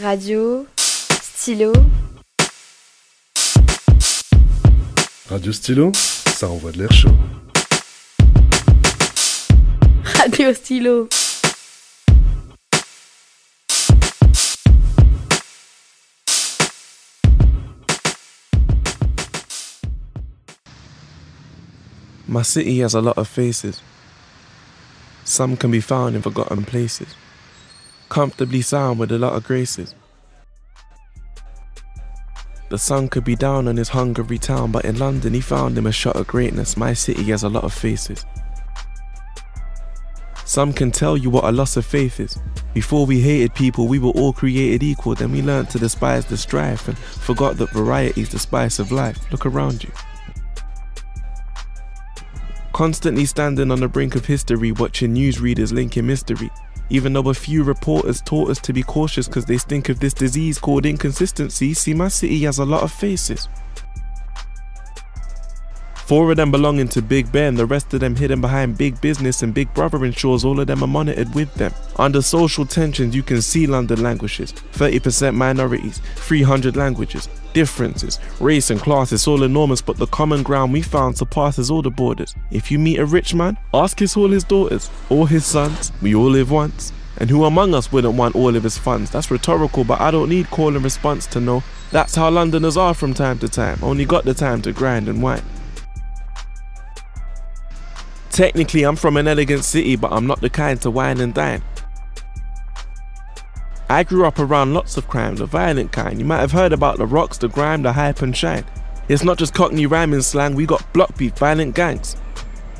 Radio, stylo. Radio Stylo, ça envoie de l'air chaud. Radio stylo. My city has a lot of faces. Some can be found in forgotten places, comfortably sound with a lot of graces. The sun could be down on his hungry town, but in London he found him a shot of greatness. My city has a lot of faces. Some can tell you what a loss of faith is. Before we hated people, we were all created equal. Then we learned to despise the strife and forgot that variety's the spice of life. Look around you. Constantly standing on the brink of history, watching newsreaders linking mystery. Even though a few reporters taught us to be cautious because they stink of this disease called inconsistency, see, my city has a lot of faces. Four of them belonging to Big Ben, the rest of them hidden behind big business and Big Brother ensures all of them are monitored with them. Under social tensions, you can see London languishes 30% minorities, 300 languages, differences, race and class, it's all enormous, but the common ground we found surpasses all the borders. If you meet a rich man, ask his all his daughters, all his sons, we all live once. And who among us wouldn't want all of his funds? That's rhetorical, but I don't need call and response to know. That's how Londoners are from time to time, only got the time to grind and whine. Technically, I'm from an elegant city, but I'm not the kind to wine and dine. I grew up around lots of crime, the violent kind. You might have heard about the rocks, the grime, the hype and shine. It's not just cockney rhyming slang, we got block beef, violent gangs.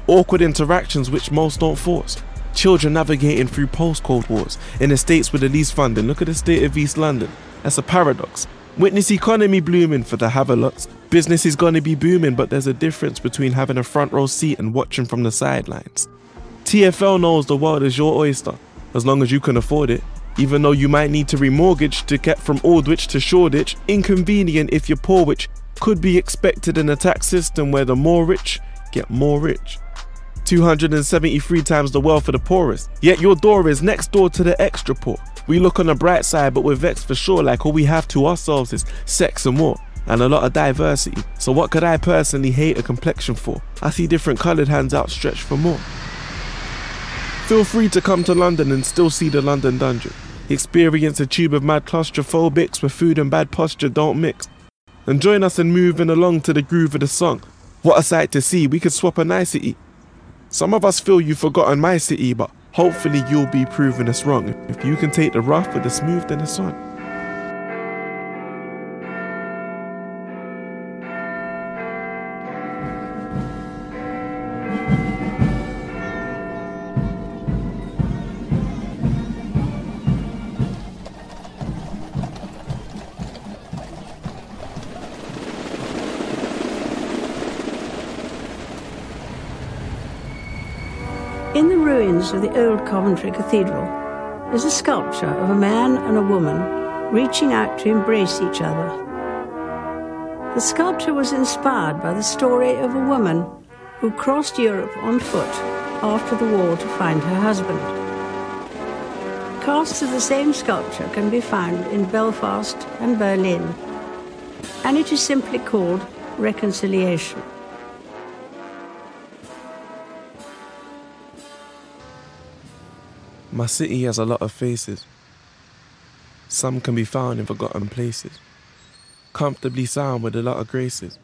Awkward interactions which most don't force. Children navigating through postcode wars. In the states with the least funding, look at the state of East London. That's a paradox. Witness economy blooming for the Havelots. Business is going to be booming, but there's a difference between having a front row seat and watching from the sidelines. TFL knows the world is your oyster, as long as you can afford it. Even though you might need to remortgage to get from Aldwych to Shoreditch, inconvenient if you're poor, which could be expected in a tax system where the more rich get more rich. 273 times the wealth of the poorest. Yet your door is next door to the extra poor. We look on the bright side, but we're vexed for sure, like all we have to ourselves is sex and more. And a lot of diversity. So, what could I personally hate a complexion for? I see different coloured hands outstretched for more. Feel free to come to London and still see the London Dungeon. Experience a tube of mad claustrophobics where food and bad posture don't mix. And join us in moving along to the groove of the song. What a sight to see, we could swap a nicety. Some of us feel you've forgotten my city, but hopefully you'll be proving us wrong. If you can take the rough with the smooth, then it's on. In the ruins of the old Coventry Cathedral is a sculpture of a man and a woman reaching out to embrace each other. The sculpture was inspired by the story of a woman who crossed Europe on foot after the war to find her husband. Casts of the same sculpture can be found in Belfast and Berlin, and it is simply called Reconciliation. My city has a lot of faces. Some can be found in forgotten places, comfortably sound with a lot of graces.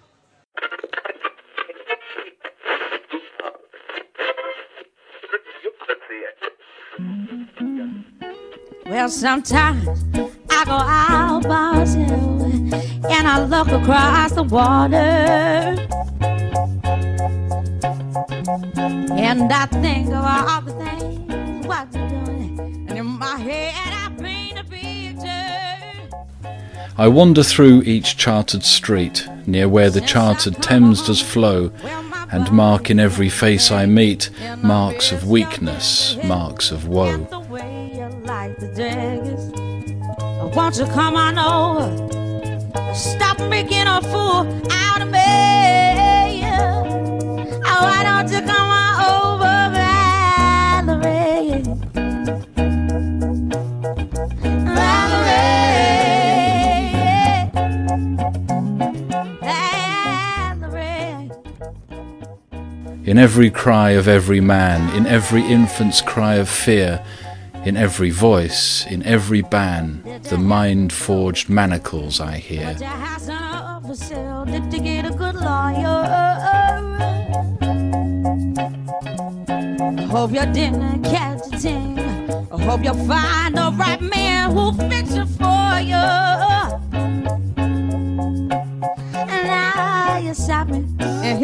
Well, sometimes I go out by and I look across the water. And I think of all the things I wander through each chartered street, near where the chartered Thames does flow, and mark in every face I meet marks of weakness, marks of woe. Won't you come on over? Stop making a fool out of me. Oh, why don't you come on In every cry of every man, in every infant's cry of fear, in every voice, in every ban, the mind forged manacles I hear. Hope you didn't catch a. I hope you find the right man who'll fix it for you.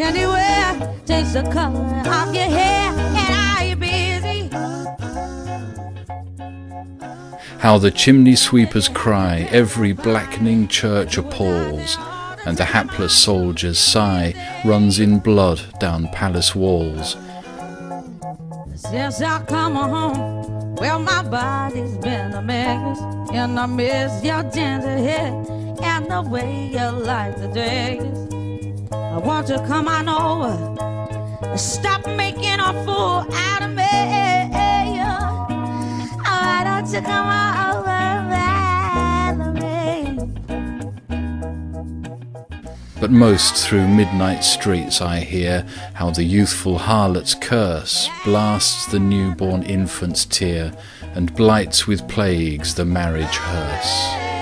Anywhere takes the color off your hair. And are you busy? How the chimney sweepers cry, every blackening church appalls, and the hapless soldier's sigh runs in blood down palace walls. Since I come home, well, my body's been a mess, and I miss your gentle hair and the way you like the dress. I want to come on over, stop making a fool out of me. Why don't you come on over? But most through midnight streets I hear how the youthful harlot's curse blasts the newborn infant's tear and blights with plagues the marriage hearse.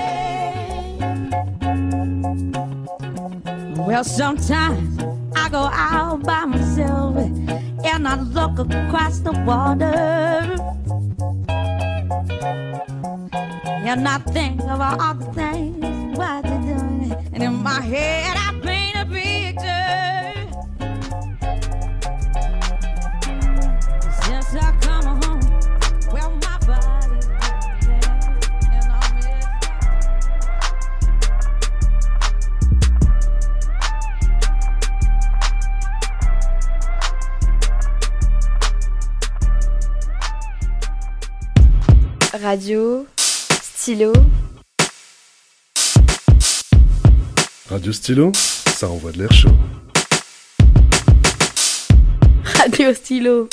Well, sometimes I go out by myself and I look across the water. And I think about all the things what you're doing. And in my head, Radio, stylo, Radio Stylo, ça envoie de l'air chaud. radio, stylo.